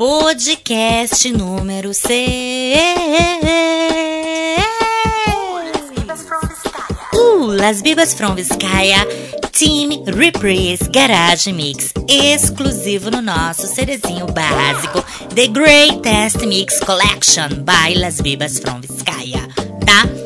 Podcast número 6. Uh, Las Bibas from Vizcaya Team Reprise Garage Mix, exclusivo no nosso cerezinho básico The Greatest Mix Collection by Las Bibas from Vizcaya, tá?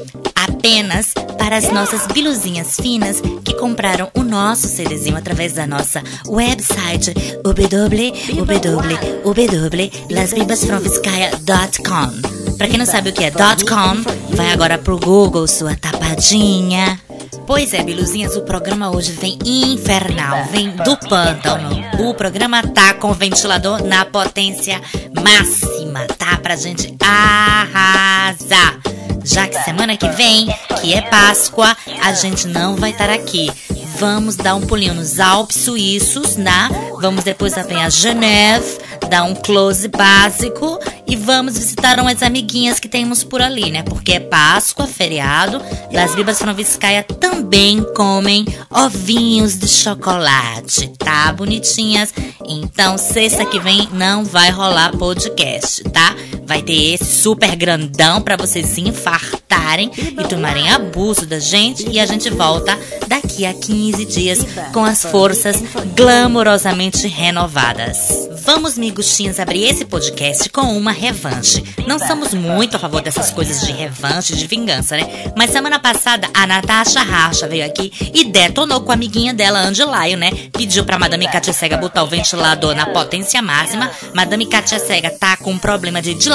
Apenas para as nossas biluzinhas finas que compraram o nosso cerezinho através da nossa website www.lasbibasfromvizcaya.com. Pra quem não sabe o que é .com, vai agora pro Google, sua tapadinha. Pois é, Biluzinhas, o programa hoje vem infernal, vem do pântano. O programa tá com o ventilador na potência máxima, tá? Pra gente arrasar. Já que semana que vem, que é Páscoa, a gente não vai estar aqui. Vamos dar um pulinho nos Alpes suíços, né? Vamos depois também a Geneve, dar um close básico e vamos visitar umas amiguinhas que temos por ali, né? Porque é Páscoa, feriado, e as Bibas Franviscaia também comem ovinhos de chocolate, tá? Bonitinhas. Então, sexta que vem não vai rolar podcast, tá? Vai ter esse super grandão para vocês se infartarem e tomarem abuso da gente e a gente volta daqui a 15 dias com as forças glamorosamente renovadas. Vamos, miguxinhas, abrir esse podcast com uma revanche. Não somos muito a favor dessas coisas de revanche, de vingança, né? Mas semana passada a Natasha Racha veio aqui e detonou com a amiguinha dela, Angelaio, né? Pediu pra Madame Katia Cega botar o ventilador na potência máxima. Madame Katia Cega tá com um problema de dilatação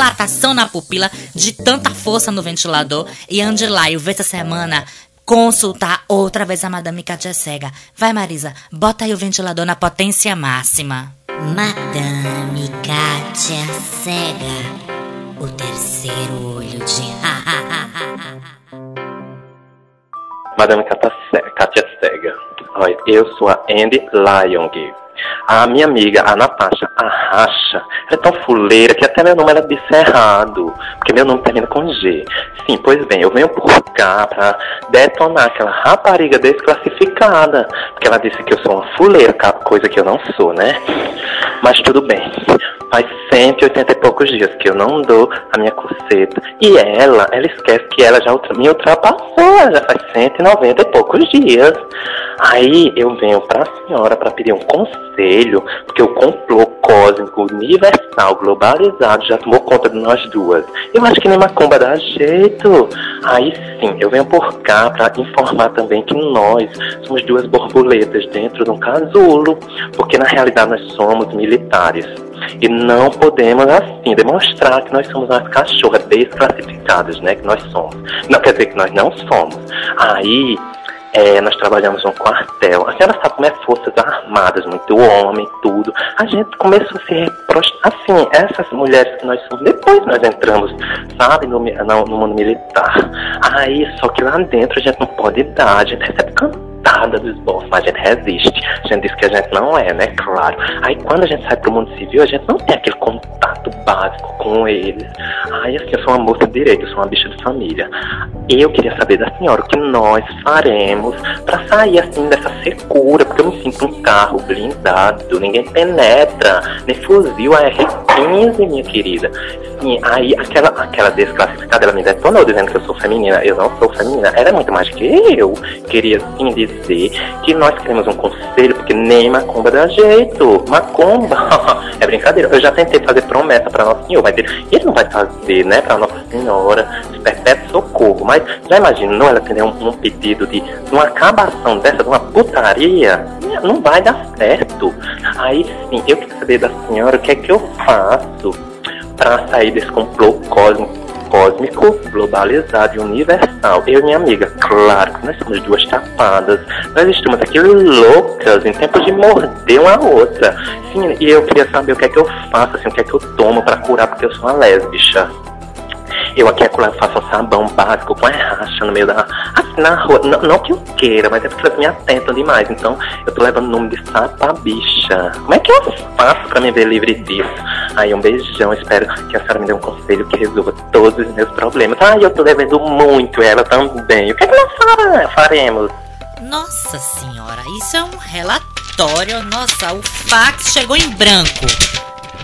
na pupila, de tanta força no ventilador. E Angelaio veio essa semana consultar outra vez a Madame Katia Cega. Vai, Marisa, bota aí o ventilador na potência máxima. Madame Katia Cega, o terceiro olho de Madame Katia Cega. Olha, eu sou a Andy Lyong. A minha amiga, a Natasha, a Racha, é tão fuleira que até meu nome ela disse errado, porque meu nome termina com G. Sim, pois bem, eu venho por cá pra detonar aquela rapariga desclassificada, porque ela disse que eu sou uma fuleira, coisa que eu não sou, né? Mas tudo bem. Faz 180 e poucos dias que eu não dou a minha coceta. E ela, ela esquece que ela já me ultrapassou, já faz 190 e poucos dias. Aí eu venho pra senhora para pedir um conselho, porque o complô cósmico, universal, globalizado já tomou conta de nós duas. Eu acho que nem macumba dá jeito. Aí sim, eu venho por cá para informar também que nós somos duas borboletas dentro de um casulo, porque na realidade nós somos militares. E não podemos, assim, demonstrar que nós somos umas cachorras desclassificadas, né? Que nós somos. Não quer dizer que nós não somos. Aí, é, nós trabalhamos num quartel. A senhora sabe como é Forças Armadas, muito homem, tudo. A gente começou a se. Assim, essas mulheres que nós somos, depois nós entramos, sabe, no, no, no mundo militar. Aí, só que lá dentro a gente não pode dar, a gente recebe canto coitada dos bons, mas a gente resiste. A gente diz que a gente não é, né? Claro. Aí quando a gente sai pro mundo civil, a gente não tem aquele contato básico com eles. Aí assim, eu sou uma moça de direito, eu sou uma bicha de família. Eu queria saber da senhora o que nós faremos para sair assim dessa secura, porque eu me sinto um carro blindado, ninguém penetra, nem fuzil AR-15, minha querida. Aí aquela, aquela desclassificada, ela me detonou dizendo que eu sou feminina. Eu não sou feminina, ela é muito mais que eu. Queria sim dizer que nós queremos um conselho, porque nem macumba dá jeito. Macumba é brincadeira. Eu já tentei fazer promessa para Nosso Senhor, mas ele, ele não vai fazer, né, para Nossa Senhora, perpétuo socorro. Mas já imaginou ela ter um, um pedido de uma acabação dessa, de uma putaria? Não vai dar certo. Aí sim, eu quero saber da senhora o que é que eu faço para sair desse complô cósmico globalizado e universal. Eu e minha amiga, claro que nós somos duas tapadas. Nós estamos aqui loucas, em tempo de morder uma outra. Sim, e eu queria saber o que é que eu faço, assim, o que é que eu tomo para curar, porque eu sou uma lésbica. Eu aqui faço sabão básico com a racha no meio da. Assim, na rua. Não, não que eu queira, mas é porque elas me atentam demais. Então eu tô levando o nome de Sapa Bicha. Como é que eu faço pra me ver livre disso? Aí um beijão, espero que a senhora me dê um conselho que resolva todos os meus problemas. Ai, eu tô devendo muito, ela também. O que é que nós faremos? Nossa senhora, isso é um relatório. Nossa, o fax chegou em branco.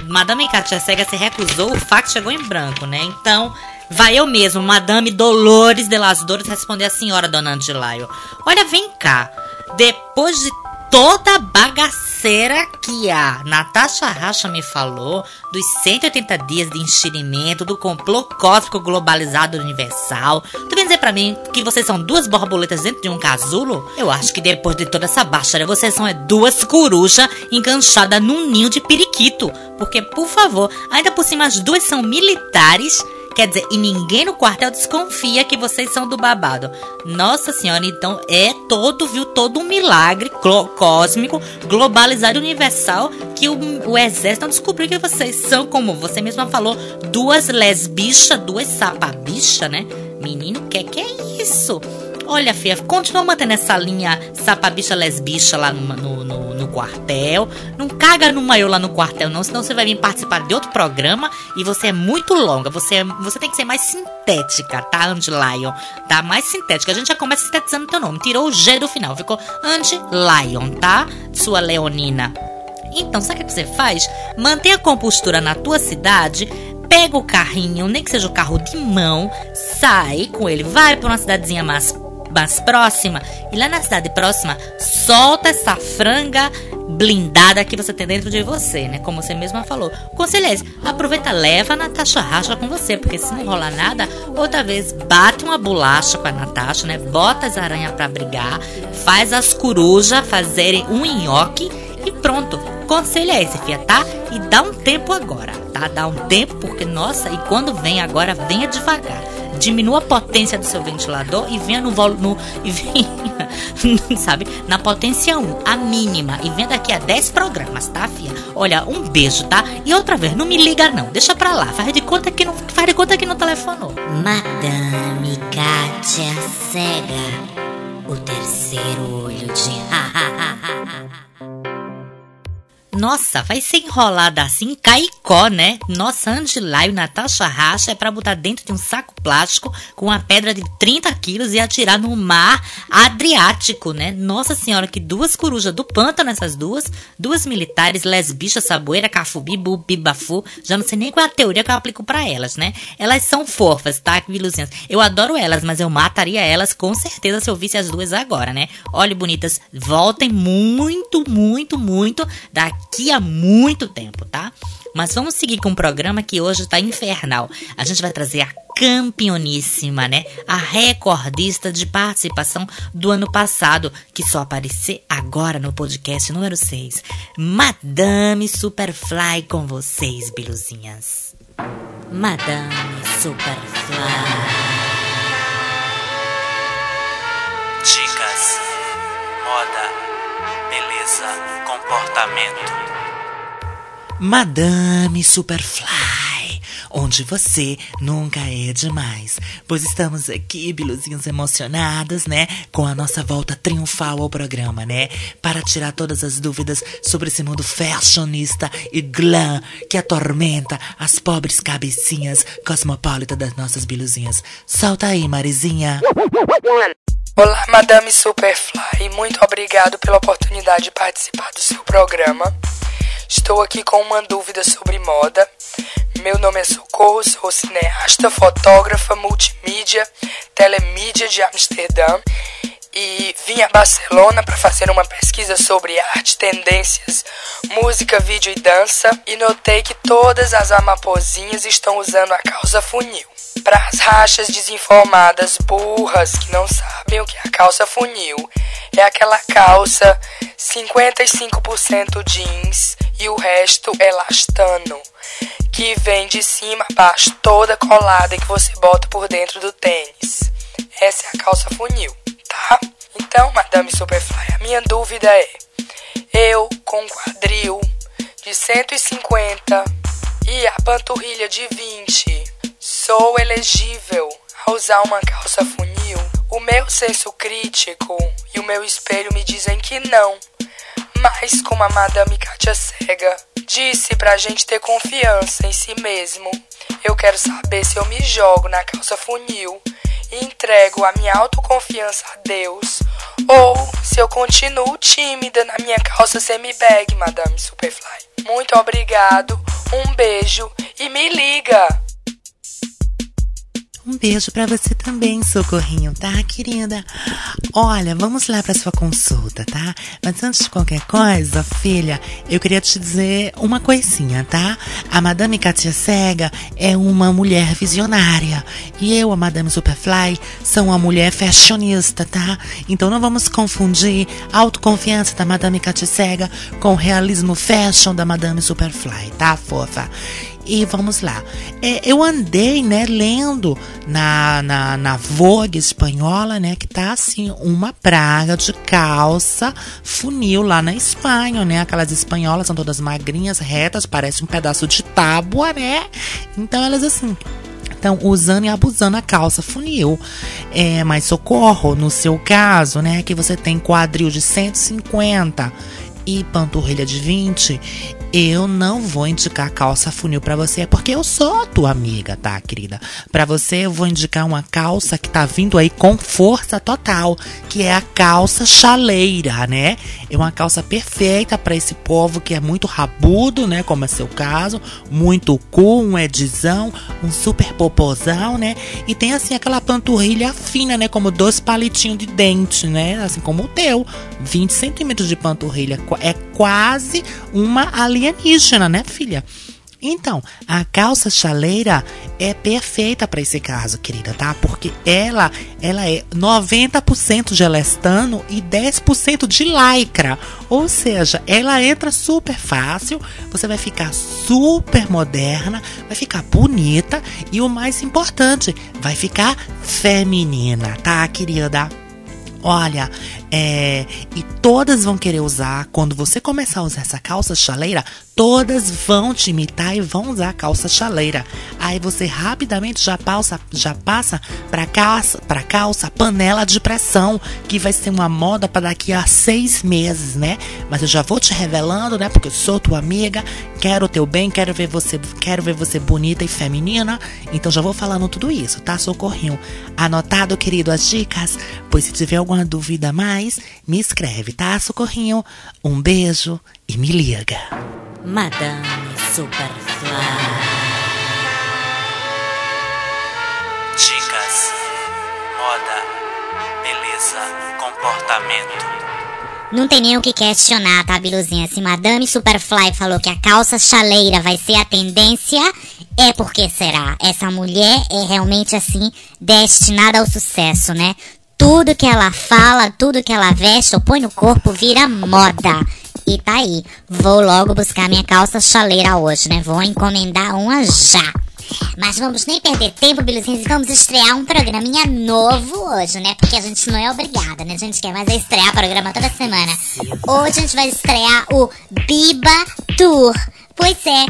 Madame Katia Cega se recusou, o fax chegou em branco, né? Então, vai eu mesmo, Madame Dolores de las Dores, responder a senhora, dona Andilaio. Olha, vem cá. Depois de toda a bagaceira que a Natasha Racha me falou dos 180 dias de enxerimento, do complô cósmico globalizado universal. Tu vem dizer pra mim que vocês são duas borboletas dentro de um casulo? Eu acho que depois de toda essa baixaria, vocês são é, duas corujas enganchadas num ninho de periquito. Porque, por favor, ainda por cima as duas são militares Quer dizer, e ninguém no quartel desconfia que vocês são do babado. Nossa senhora, então é todo, viu, todo um milagre cósmico, globalizado, universal, que o, o exército não descobriu que vocês são, como você mesma falou, duas lesbichas, duas sapabichas, né? Menino, que que é isso? Olha, Fia, continua mantendo essa linha sapabicha lesbicha lá no, no, no, no, quartel. Não caga no maior lá no quartel, não, senão você vai vir participar de outro programa e você é muito longa. Você, é, você tem que ser mais sintética, tá, Andy Lion? Tá mais sintética. A gente já começa sintetizando teu nome. Tirou o G do final, ficou Andy Lion, tá? Sua leonina. Então, sabe o que você faz? Mantenha a compostura na tua cidade, pega o carrinho, nem que seja o carro de mão, sai com ele, vai para uma cidadezinha mais mais próxima. E lá na cidade próxima, solta essa franga blindada que você tem dentro de você, né? Como você mesma falou. Conselho é esse, aproveita, leva a Natasha Racha com você, porque se não rolar nada, outra vez bate uma bolacha com a Natasha, né? Bota as aranhas para brigar, faz as corujas fazerem um nhoque e pronto. Conselho é esse, fia, tá? E dá um tempo agora, tá? Dá um tempo, porque, nossa, e quando vem agora, venha devagar diminua a potência do seu ventilador e venha no volume. E venha, sabe? Na potência 1, a mínima. E venha daqui a 10 programas, tá, filha? Olha, um beijo, tá? E outra vez, não me liga não. Deixa pra lá. Faz de conta que não, faz de conta que não telefonou. Madame Kátia Cega. O terceiro olho de Nossa, vai ser enrolada assim, caicó, né? Nossa, Angela e Natasha Racha é pra botar dentro de um saco plástico com uma pedra de 30 quilos e atirar no mar Adriático, né? Nossa senhora, que duas corujas do pântano essas duas. Duas militares, lesbicha, saboeira, cafubi, bubi, bafu. Já não sei nem qual é a teoria que eu aplico para elas, né? Elas são fofas, tá, Viluzinhas? Eu adoro elas, mas eu mataria elas com certeza se eu visse as duas agora, né? Olha, bonitas, voltem muito, muito, muito daqui daqui a muito tempo, tá? Mas vamos seguir com o programa que hoje tá infernal. A gente vai trazer a campeoníssima, né? A recordista de participação do ano passado, que só apareceu agora no podcast número 6. Madame Superfly com vocês, biluzinhas. Madame Superfly. Beleza comportamento. Madame Superfly, onde você nunca é demais, pois estamos aqui, biluzinhas emocionadas, né, com a nossa volta triunfal ao programa, né, para tirar todas as dúvidas sobre esse mundo fashionista e glam que atormenta as pobres cabecinhas cosmopolitas das nossas biluzinhas. Solta aí, Marizinha. Olá, Madame Superfly, muito obrigado pela oportunidade de participar do seu programa. Estou aqui com uma dúvida sobre moda. Meu nome é Socorro, sou cineasta, fotógrafa, multimídia, telemídia de Amsterdã e vim a Barcelona para fazer uma pesquisa sobre arte, tendências, música, vídeo e dança e notei que todas as amapozinhas estão usando a calça funil. Para as rachas desinformadas, burras, que não sabem o que é a calça funil, é aquela calça 55% jeans e o resto elastano, que vem de cima a baixo, toda colada que você bota por dentro do tênis. Essa é a calça funil, tá? Então, Madame Superfly, a minha dúvida é: eu com quadril de 150 e a panturrilha de 20 Sou elegível a usar uma calça funil. O meu senso crítico e o meu espelho me dizem que não. Mas como a Madame Katia Cega disse pra gente ter confiança em si mesmo, eu quero saber se eu me jogo na calça funil e entrego a minha autoconfiança a Deus ou se eu continuo tímida na minha calça semi-bag, Madame Superfly. Muito obrigado, Um beijo e me liga! Um beijo para você também, socorrinho, tá, querida? Olha, vamos lá para sua consulta, tá? Mas antes de qualquer coisa, filha, eu queria te dizer uma coisinha, tá? A Madame Katia Cega é uma mulher visionária e eu, a Madame Superfly, sou uma mulher fashionista, tá? Então não vamos confundir a autoconfiança da Madame Katia Cega com o realismo fashion da Madame Superfly, tá, fofa? E vamos lá. É, eu andei, né, lendo na, na, na Vogue espanhola, né, que tá assim, uma praga de calça funil lá na Espanha, né? Aquelas espanholas são todas magrinhas, retas, parece um pedaço de tábua, né? Então elas assim estão usando e abusando a calça funil. É, mas socorro, no seu caso, né, que você tem quadril de 150 e panturrilha de 20, eu não vou indicar calça funil para você, porque eu sou tua amiga, tá, querida? Para você eu vou indicar uma calça que tá vindo aí com força total, que é a calça chaleira, né? É uma calça perfeita para esse povo que é muito rabudo, né, como é seu caso, muito cu, um edizão, um super popozão, né? E tem assim aquela panturrilha fina, né, como dois palitinhos de dente, né? Assim como o teu, 20 centímetros de panturrilha, é quase uma alienígena, né, filha? Então, a calça chaleira é perfeita para esse caso, querida, tá? Porque ela, ela é 90% de elastano e 10% de lycra. Ou seja, ela entra super fácil, você vai ficar super moderna, vai ficar bonita e o mais importante, vai ficar feminina, tá, querida? Olha, é, e todas vão querer usar. Quando você começar a usar essa calça chaleira, todas vão te imitar e vão usar a calça chaleira. Aí você rapidamente já passa, já passa para calça, para calça panela de pressão, que vai ser uma moda para daqui a seis meses, né? Mas eu já vou te revelando, né? Porque eu sou tua amiga, quero o teu bem, quero ver você, quero ver você bonita e feminina. Então já vou falando tudo isso, tá? Socorrinho. Anotado, querido, as dicas? Pois se tiver alguma dúvida mais, me escreve, tá, Socorrinho? Um beijo e me liga. Madame Superfly. Dicas, moda, beleza, comportamento. Não tem nem o que questionar, tá, Biluzinha? Se Madame Superfly falou que a calça chaleira vai ser a tendência, é porque será? Essa mulher é realmente assim destinada ao sucesso, né? Tudo que ela fala, tudo que ela veste ou põe no corpo vira moda. E tá aí. Vou logo buscar minha calça chaleira hoje, né? Vou encomendar uma já. Mas vamos nem perder tempo, Biluzinhos, e vamos estrear um programinha novo hoje, né? Porque a gente não é obrigada, né? A gente quer mais é estrear programa toda semana. Hoje a gente vai estrear o Biba Tour. Pois é,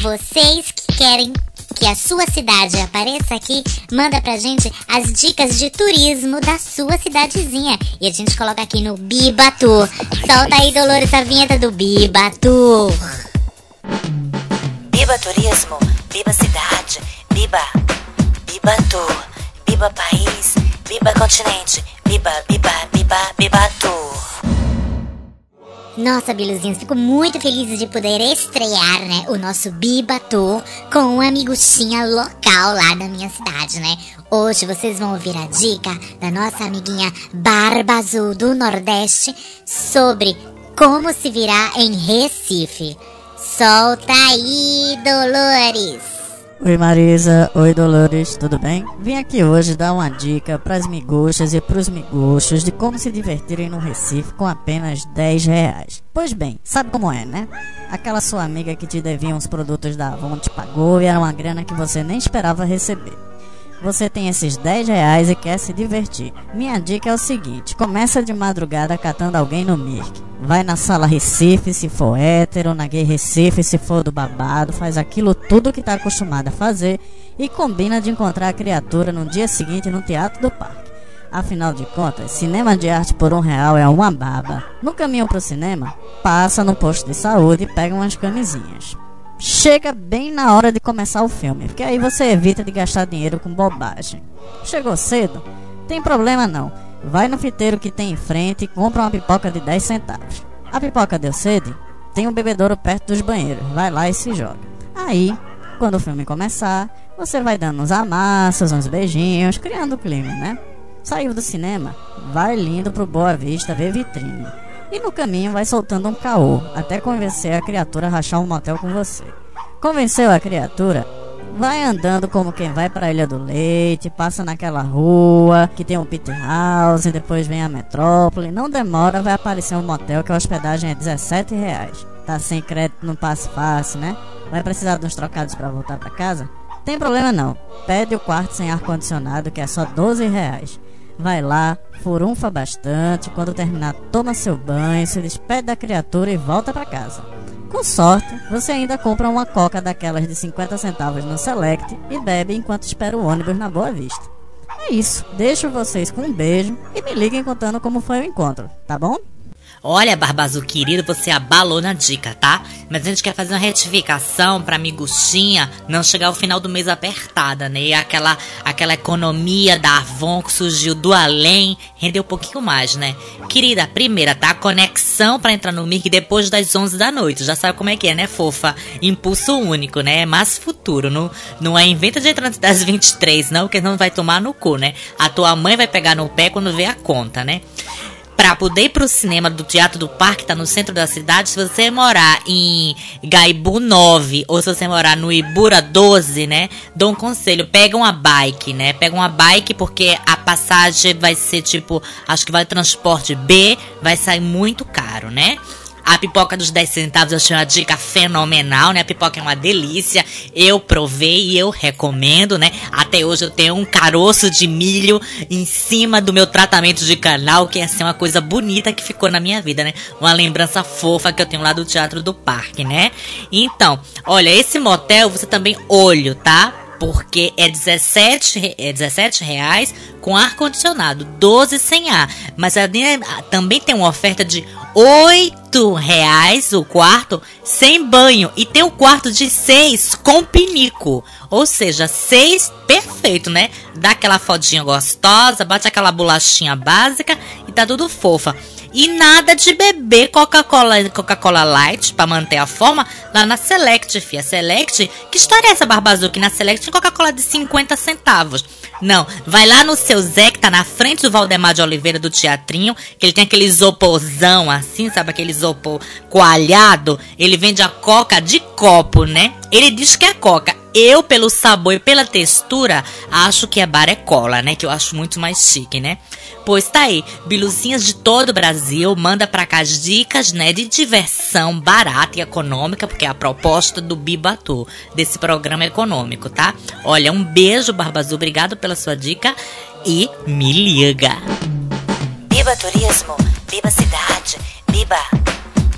vocês que querem que a sua cidade apareça aqui, manda pra gente as dicas de turismo da sua cidadezinha. E a gente coloca aqui no Biba Tour. Solta aí, Dolores, a vinheta do Biba Tour. Biba Turismo, Biba Cidade, Biba, Biba Biba País, Biba Continente, Biba, Biba, Biba, Biba Tour. Nossa, Biluzinhos, fico muito feliz de poder estrear, né, o nosso Biba Tour com uma amiguchinha local lá da minha cidade, né? Hoje vocês vão ouvir a dica da nossa amiguinha Barba Azul do Nordeste sobre como se virar em Recife. Solta aí, Dolores! Oi Marisa, oi Dolores, tudo bem? Vim aqui hoje dar uma dica para as miguxas e para os miguxos de como se divertirem no Recife com apenas 10 reais. Pois bem, sabe como é, né? Aquela sua amiga que te devia uns produtos da Avon te pagou e era uma grana que você nem esperava receber. Você tem esses 10 reais e quer se divertir. Minha dica é o seguinte: começa de madrugada catando alguém no Mirk. Vai na sala Recife se for hétero, na gay Recife se for do babado, faz aquilo tudo que tá acostumado a fazer e combina de encontrar a criatura no dia seguinte no Teatro do Parque. Afinal de contas, cinema de arte por um real é uma baba. No caminho pro cinema, passa no posto de saúde e pega umas camisinhas chega bem na hora de começar o filme, porque aí você evita de gastar dinheiro com bobagem. Chegou cedo? Tem problema não. Vai no fiteiro que tem em frente e compra uma pipoca de 10 centavos. A pipoca deu sede? Tem um bebedouro perto dos banheiros. Vai lá e se joga. Aí, quando o filme começar, você vai dando uns amassos, uns beijinhos, criando o clima, né? Saiu do cinema, vai lindo pro Boa Vista ver vitrine. E no caminho vai soltando um caô, até convencer a criatura a rachar um motel com você. Convenceu a criatura? Vai andando como quem vai para a Ilha do Leite, passa naquela rua que tem um pit house, depois vem a metrópole. Não demora, vai aparecer um motel que a hospedagem é 17 reais. Tá sem crédito, não passa fácil, né? Vai precisar de uns trocados para voltar para casa? Tem problema não. Pede o quarto sem ar-condicionado, que é só 12 reais. Vai lá, furunfa bastante, quando terminar toma seu banho, se despede da criatura e volta para casa. Com sorte, você ainda compra uma coca daquelas de 50 centavos no Select e bebe enquanto espera o ônibus na Boa Vista. É isso, deixo vocês com um beijo e me liguem contando como foi o encontro, tá bom? Olha, Barbazu querido, você abalou na dica, tá? Mas a gente quer fazer uma retificação pra miguxinha não chegar ao final do mês apertada, né? E aquela, aquela economia da Avon que surgiu do além rendeu um pouquinho mais, né? Querida, primeira, tá? Conexão pra entrar no MIG depois das 11 da noite. Já sabe como é que é, né, fofa? Impulso único, né? Mais futuro. Não, não é inventa de entrar das 23, não, porque não vai tomar no cu, né? A tua mãe vai pegar no pé quando vê a conta, né? Pra poder ir pro cinema do Teatro do Parque, tá no centro da cidade, se você morar em Gaibu 9 ou se você morar no Ibura 12, né? Dou um conselho, pega uma bike, né? Pega uma bike porque a passagem vai ser tipo, acho que vai transporte B, vai sair muito caro, né? A pipoca dos 10 centavos eu achei uma dica fenomenal, né? A pipoca é uma delícia. Eu provei e eu recomendo, né? Até hoje eu tenho um caroço de milho em cima do meu tratamento de canal, que é assim uma coisa bonita que ficou na minha vida, né? Uma lembrança fofa que eu tenho lá do Teatro do Parque, né? Então, olha, esse motel você também olho, tá? porque é 17, é 17 reais com ar-condicionado, 12 sem ar. Mas também tem uma oferta de 8 reais o quarto sem banho. E tem o quarto de 6 com pinico. Ou seja, 6 perfeito, né? Dá aquela fodinha gostosa, bate aquela bolachinha básica e tá tudo fofa. E nada de beber Coca-Cola Coca-Cola Light para manter a forma lá na Select, fia. Select, que história é essa, Barbazuki? Na Select tem Coca-Cola de 50 centavos. Não, vai lá no seu Zé, que tá na frente do Valdemar de Oliveira do Teatrinho, que ele tem aquele isoporzão assim, sabe? Aquele isopor coalhado. Ele vende a coca de copo, né? Ele diz que é coca. Eu, pelo sabor e pela textura, acho que é barecola, né? Que eu acho muito mais chique, né? Pois tá aí, biluzinhas de todo o Brasil, manda pra cá as dicas, né? De diversão barata e econômica, porque é a proposta do Bibatu, desse programa econômico, tá? Olha, um beijo, Barbazu, obrigado pela sua dica e me liga. Biba Turismo, Biba Cidade, Biba,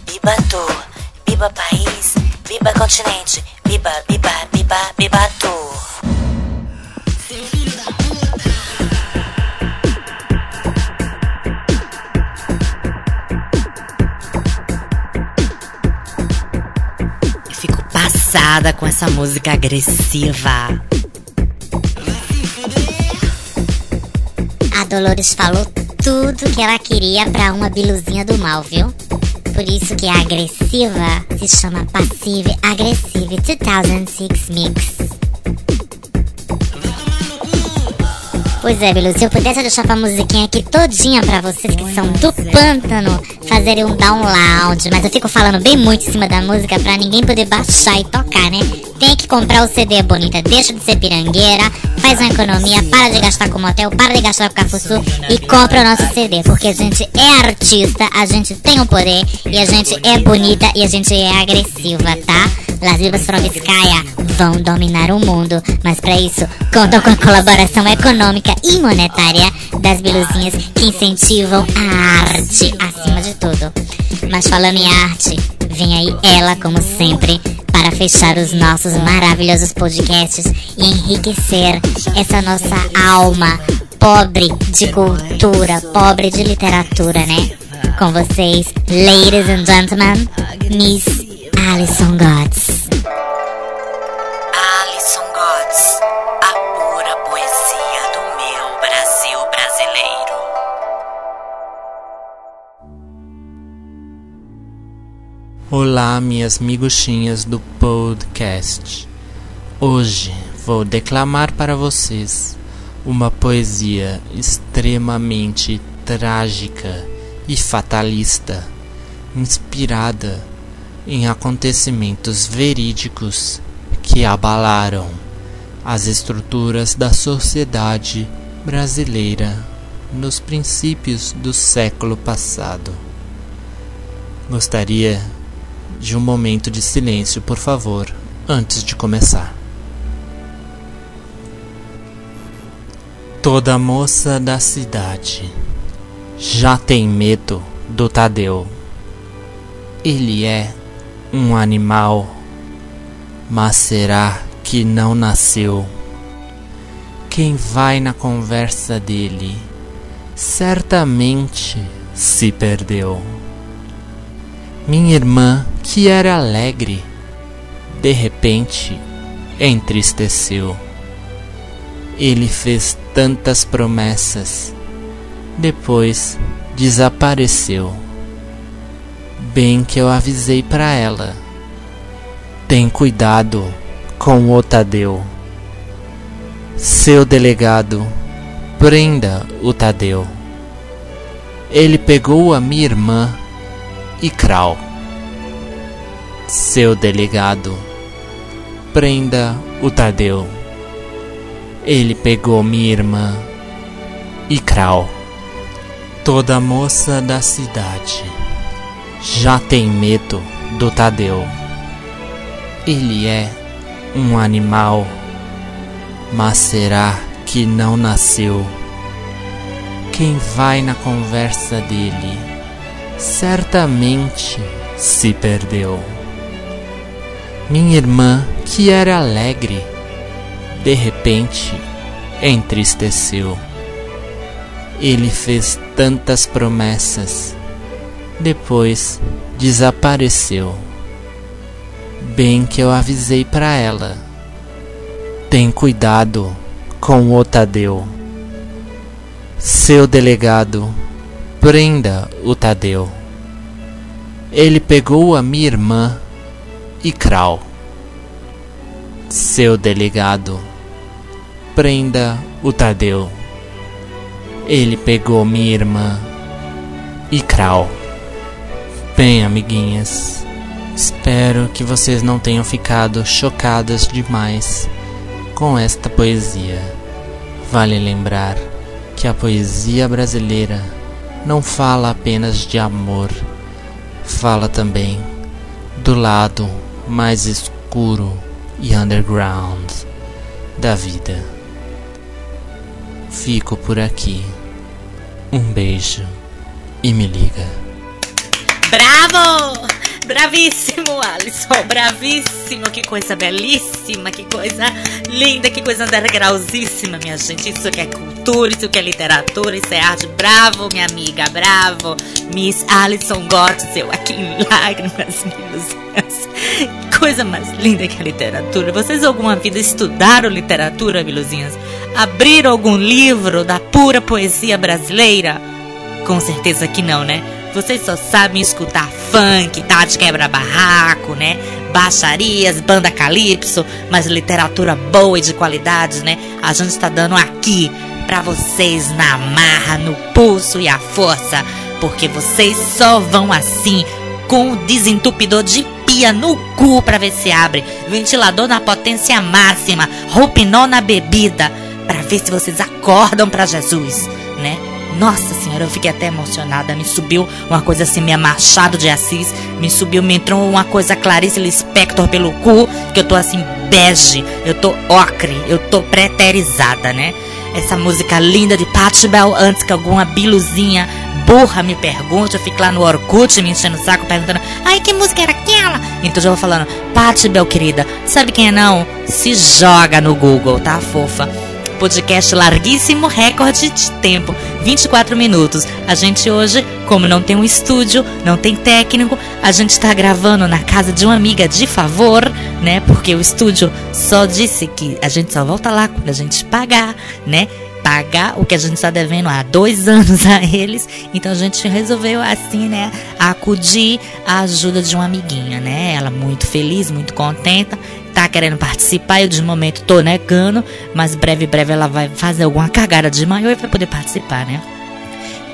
Biba Biba País, Biba Continente, Tour. Eu fico passada com essa música agressiva. A Dolores falou tudo que ela queria pra uma biluzinha do mal, viu? Por isso que a agressiva se chama Passive Aggressive 2006 Mix. Pois é, Bilu, se eu pudesse deixar a musiquinha aqui todinha pra vocês que são do pântano fazerem um download, mas eu fico falando bem muito em cima da música pra ninguém poder baixar e tocar, né? Tem que comprar o CD bonita, deixa de ser pirangueira, faz uma economia, para de gastar com motel, para de gastar com cafuçu e compra o nosso CD, porque a gente é artista, a gente tem o poder e a gente é bonita e a gente é agressiva, tá? Las Vivas Frogskaya vão dominar o mundo, mas para isso contam com a colaboração econômica e monetária das biluzinhas que incentivam a arte acima de tudo. Mas falando em arte, vem aí ela, como sempre, para fechar os nossos maravilhosos podcasts e enriquecer essa nossa alma pobre de cultura, pobre de literatura, né? Com vocês, ladies and gentlemen, Miss Alison Gods. Olá, minhas miguxinhas do podcast. Hoje vou declamar para vocês uma poesia extremamente trágica e fatalista, inspirada em acontecimentos verídicos que abalaram as estruturas da sociedade brasileira nos princípios do século passado. Gostaria de um momento de silêncio, por favor, antes de começar. Toda moça da cidade já tem medo do Tadeu. Ele é um animal, mas será que não nasceu? Quem vai na conversa dele certamente se perdeu. Minha irmã, que era alegre, de repente entristeceu. Ele fez tantas promessas, depois desapareceu. Bem que eu avisei para ela. Tem cuidado com o Tadeu. Seu delegado, prenda o Tadeu. Ele pegou a minha irmã e Krau. Seu delegado, prenda o Tadeu. Ele pegou minha irmã e Krau. Toda moça da cidade já tem medo do Tadeu. Ele é um animal, mas será que não nasceu? Quem vai na conversa dele certamente se perdeu. Minha irmã, que era alegre, de repente entristeceu. Ele fez tantas promessas, depois desapareceu. Bem que eu avisei para ela. Tem cuidado com o Tadeu. Seu delegado, prenda o Tadeu. Ele pegou a minha irmã e Krau. Seu delegado, prenda o Tadeu. Ele pegou minha irmã e Krau. Bem, amiguinhas, espero que vocês não tenham ficado chocadas demais com esta poesia. Vale lembrar que a poesia brasileira não fala apenas de amor, fala também do lado mais escuro e underground da vida. Fico por aqui. Um beijo e me liga. Bravo! Bravíssimo, Alisson, bravíssimo, que coisa belíssima, que coisa linda, que coisa undergroundíssima, minha gente. Isso que é cultura, isso que é literatura, isso é arte. Bravo, minha amiga, bravo. Miss Alison Gottsel, aqui em Lágrimas Miluzinhas. Coisa mais linda que a literatura. Vocês alguma vida estudaram literatura, Miluzinhas? Abriram algum livro da pura poesia brasileira? Com certeza que não, né? Vocês só sabem escutar funk, tá de quebra-barraco, né? Baixarias, banda calypso, mas literatura boa e de qualidade, né? A gente tá dando aqui pra vocês na marra, no pulso e a força, porque vocês só vão assim com o desentupidor de pia no cu pra ver se abre, ventilador na potência máxima, roupinol na bebida, pra ver se vocês acordam pra Jesus, né? Nossa senhora, eu fiquei até emocionada. Me subiu uma coisa assim, minha Machado de Assis. Me subiu, me entrou uma coisa Clarice Lispector pelo cu. Que eu tô assim, bege. Eu tô ocre. Eu tô preterizada, né? Essa música linda de Patti Bell, antes que alguma biluzinha burra me pergunte, eu fico lá no Orkut me enchendo o saco, perguntando, ai, que música era aquela? Então eu já vou falando, Patti Bell, querida, sabe quem é não? Se joga no Google, tá, fofa? Podcast larguíssimo, recorde de tempo, 24 minutos. A gente hoje, como não tem um estúdio, não tem técnico, a gente está gravando na casa de uma amiga de favor, né? Porque o estúdio só disse que a gente só volta lá quando a gente pagar, né? pagar o que a gente está devendo há dois anos a eles. Então a gente resolveu assim, né, acudir à ajuda de uma amiguinha, né? Ela muito feliz, muito contenta, tá querendo participar. Eu de momento tô negando, mas breve, breve ela vai fazer alguma cagada de maior e vai poder participar, né?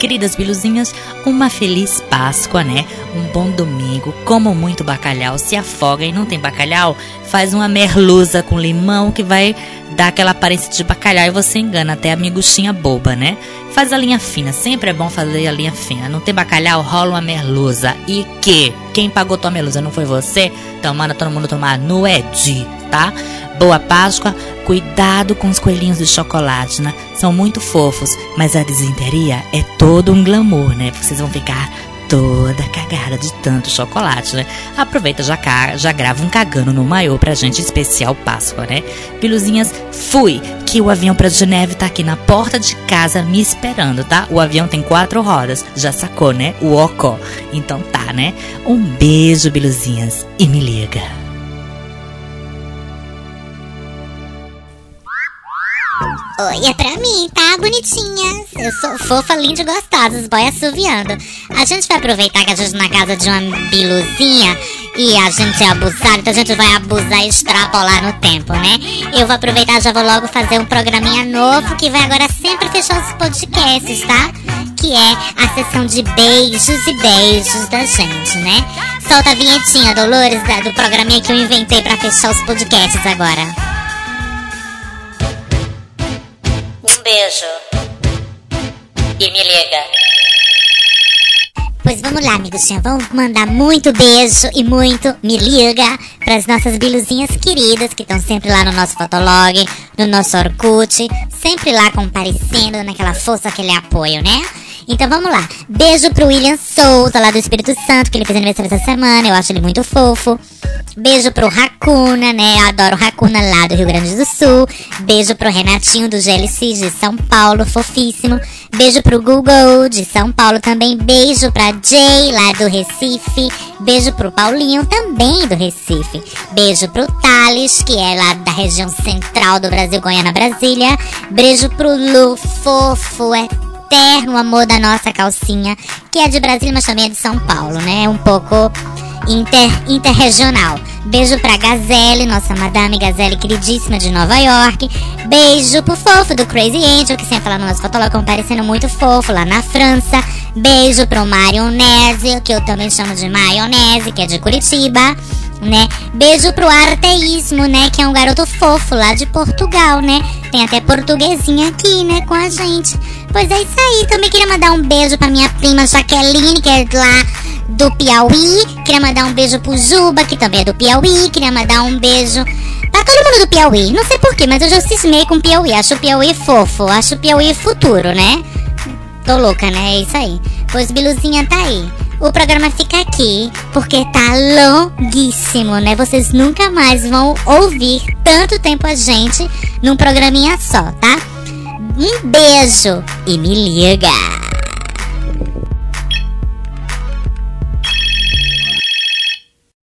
Queridas biluzinhas, uma feliz Páscoa, né? Um bom domingo. Como muito bacalhau, se afoga e não tem bacalhau, faz uma merluza com limão que vai dar aquela aparência de bacalhau e você engana até a miguxinha boba, né? Faz a linha fina, sempre é bom fazer a linha fina. Não tem bacalhau, rola uma merluza. E que? Quem pagou tua merluza não foi você? Então manda todo mundo tomar no Edi, tá? Boa Páscoa, cuidado com os coelhinhos de chocolate, né? São muito fofos, mas a desinteria é todo um glamour, né? Vocês vão ficar toda cagada de tanto chocolate, né? Aproveita, já, já grava um cagando no maiô pra gente, especial Páscoa, né? Piluzinhas, fui, que o avião pra Geneve tá aqui na porta de casa me esperando, tá? O avião tem quatro rodas, já sacou, né? O ocó. Então tá, né? Um beijo, Biluzinhas, e me liga. É pra mim, tá, bonitinhas? Eu sou fofa, linda e gostosa, os boy assoviando. A gente vai aproveitar que a gente tá na casa de uma biluzinha e a gente é abusado, então a gente vai abusar e extrapolar no tempo, né? Eu vou aproveitar já vou logo fazer um programinha novo que vai agora sempre fechar os podcasts, tá? Que é a sessão de beijos e beijos da gente, né? Solta a vinhetinha, Dolores, do programinha que eu inventei pra fechar os podcasts agora. Beijo. E me liga. Pois vamos lá, amiguinha. Vamos mandar muito beijo e muito me liga para as nossas biluzinhas queridas que estão sempre lá no nosso fotolog, no nosso Orkut, sempre lá comparecendo naquela força, aquele apoio, né? Então vamos lá. Beijo pro William Souza, lá do Espírito Santo, que ele fez aniversário essa semana. Eu acho ele muito fofo. Beijo pro Racuna, né? Eu adoro Racuna lá do Rio Grande do Sul. Beijo pro Renatinho do GLC de São Paulo, fofíssimo. Beijo pro Google de São Paulo também. Beijo pra Jay lá do Recife. Beijo pro Paulinho também do Recife. Beijo pro Thales, que é lá da região central do Brasil, Goiânia, Brasília. Beijo pro Lu, fofo, é eterno amor da nossa calcinha, que é de Brasília, mas também é de São Paulo, né? Um pouco inter, interregional. Beijo pra Gazelle, nossa madame Gazelle queridíssima de Nova York. Beijo pro fofo do Crazy Angel, que sempre lá no nosso fotolog comparecendo muito fofo lá na França. Beijo pro Marionese, que eu também chamo de Maionese, que é de Curitiba né? Beijo pro Arteísmo, né? Que é um garoto fofo lá de Portugal, né? Tem até portuguesinha aqui, né? Com a gente. Pois é isso aí. Também queria mandar um beijo pra minha prima Jaqueline, que é lá do Piauí. Queria mandar um beijo pro Juba, que também é do Piauí. Queria mandar um beijo pra todo mundo do Piauí. Não sei porquê, mas eu já cismei com o Piauí. Acho o Piauí fofo. Acho o Piauí futuro, né? Tô louca, né? É isso aí. Pois Biluzinha tá aí o programa fica aqui porque tá longuíssimo, né? Vocês nunca mais vão ouvir tanto tempo a gente num programinha só, tá? Um beijo e me liga!